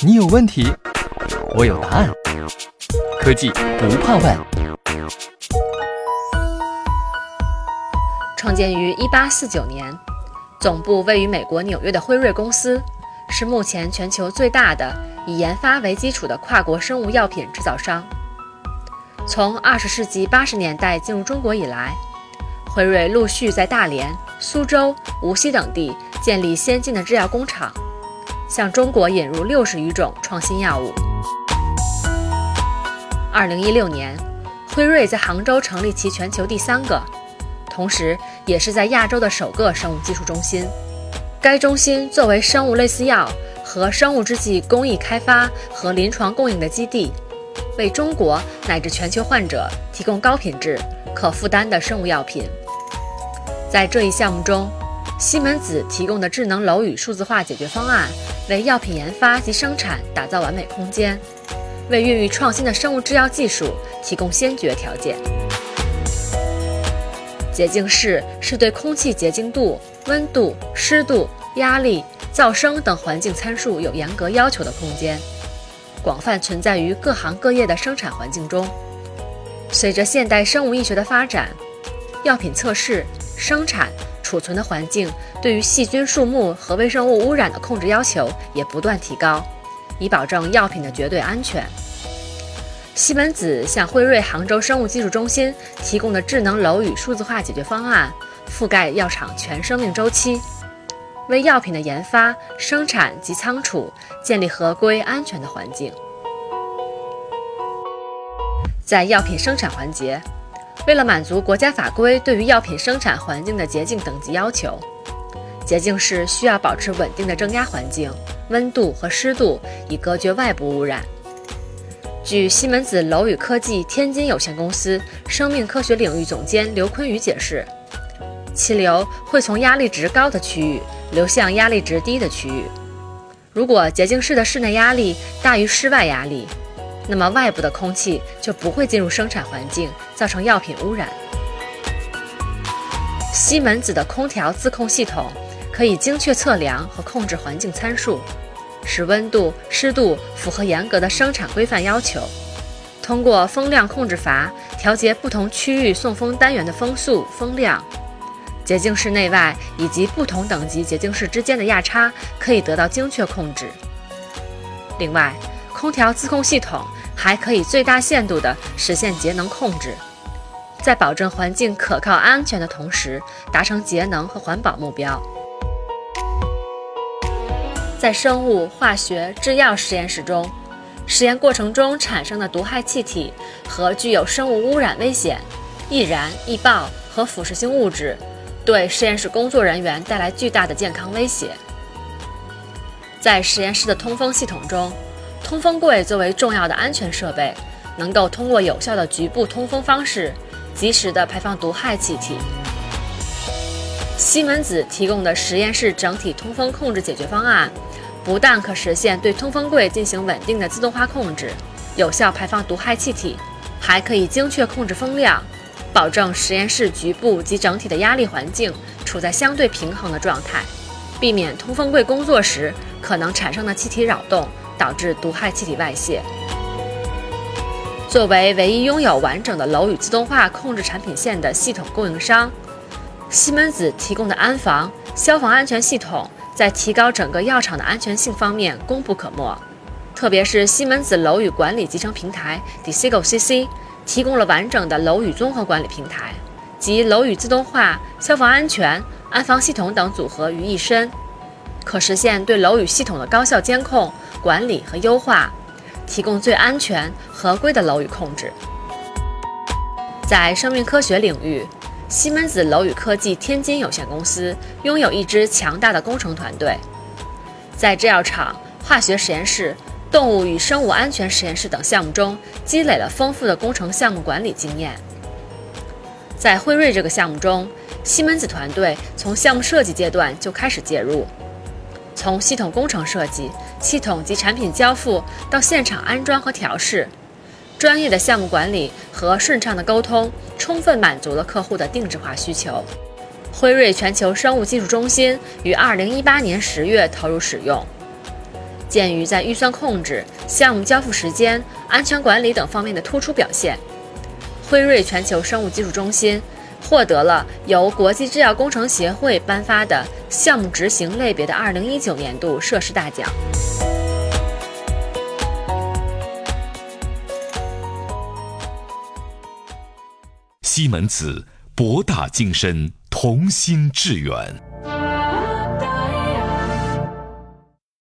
你有问题，我有答案。科技不怕问。创建于1849年，总部位于美国纽约的辉瑞公司，是目前全球最大的以研发为基础的跨国生物药品制造商。从20世纪80年代进入中国以来，辉瑞陆续在大连、苏州、无锡等地建立先进的制药工厂，向中国引入六十余种创新药物。2016年，辉瑞在杭州成立其全球第三个。同时，也是在亚洲的首个生物技术中心。该中心作为生物类似药和生物制剂工艺开发和临床供应的基地，为中国乃至全球患者提供高品质、可负担的生物药品。在这一项目中，西门子提供的智能楼宇数字化解决方案，为药品研发及生产打造完美空间，为孕育创新的生物制药技术提供先决条件。洁净室是对空气洁净度、温度、湿度、压力、噪声等环境参数有严格要求的空间，广泛存在于各行各业的生产环境中。随着现代生物医学的发展，药品测试、生产、储存的环境对于细菌数目和微生物污染的控制要求也不断提高，以保证药品的绝对安全。西门子向辉瑞杭州生物技术中心提供的智能楼宇数字化解决方案，覆盖药厂全生命周期，为药品的研发、生产及仓储建立合规安全的环境。在药品生产环节，为了满足国家法规对于药品生产环境的洁净等级要求，洁净室需要保持稳定的正压环境、温度和湿度，以隔绝外部污染。据西门子楼宇科技天津有限公司生命科学领域总监刘坤宇解释，气流会从压力值高的区域流向压力值低的区域。如果洁净室的室内压力大于室外压力，那么外部的空气就不会进入生产环境，造成药品污染。西门子的空调自控系统可以精确测量和控制环境参数。使温度、湿度符合严格的生产规范要求。通过风量控制阀调节不同区域送风单元的风速、风量，洁净室内外以及不同等级洁净室之间的压差可以得到精确控制。另外，空调自控系统还可以最大限度地实现节能控制，在保证环境可靠安全的同时，达成节能和环保目标。在生物、化学、制药实验室中，实验过程中产生的毒害气体和具有生物污染危险、易燃、易爆和腐蚀性物质，对实验室工作人员带来巨大的健康威胁。在实验室的通风系统中，通风柜作为重要的安全设备，能够通过有效的局部通风方式，及时的排放毒害气体。西门子提供的实验室整体通风控制解决方案。不但可实现对通风柜进行稳定的自动化控制，有效排放毒害气体，还可以精确控制风量，保证实验室局部及整体的压力环境处在相对平衡的状态，避免通风柜工作时可能产生的气体扰动导致毒害气体外泄。作为唯一拥有完整的楼宇自动化控制产品线的系统供应商，西门子提供的安防、消防安全系统。在提高整个药厂的安全性方面功不可没，特别是西门子楼宇管理集成平台 Desigo CC 提供了完整的楼宇综合管理平台，集楼宇自动化、消防安全、安防系统等组合于一身，可实现对楼宇系统的高效监控、管理和优化，提供最安全、合规的楼宇控制。在生命科学领域。西门子楼宇科技天津有限公司拥有一支强大的工程团队，在制药厂、化学实验室、动物与生物安全实验室等项目中积累了丰富的工程项目管理经验。在辉瑞这个项目中，西门子团队从项目设计阶段就开始介入，从系统工程设计、系统及产品交付到现场安装和调试。专业的项目管理和顺畅的沟通，充分满足了客户的定制化需求。辉瑞全球生物技术中心于二零一八年十月投入使用。鉴于在预算控制、项目交付时间、安全管理等方面的突出表现，辉瑞全球生物技术中心获得了由国际制药工程协会颁发的项目执行类别的二零一九年度设施大奖。西门子，博大精深，同心致远。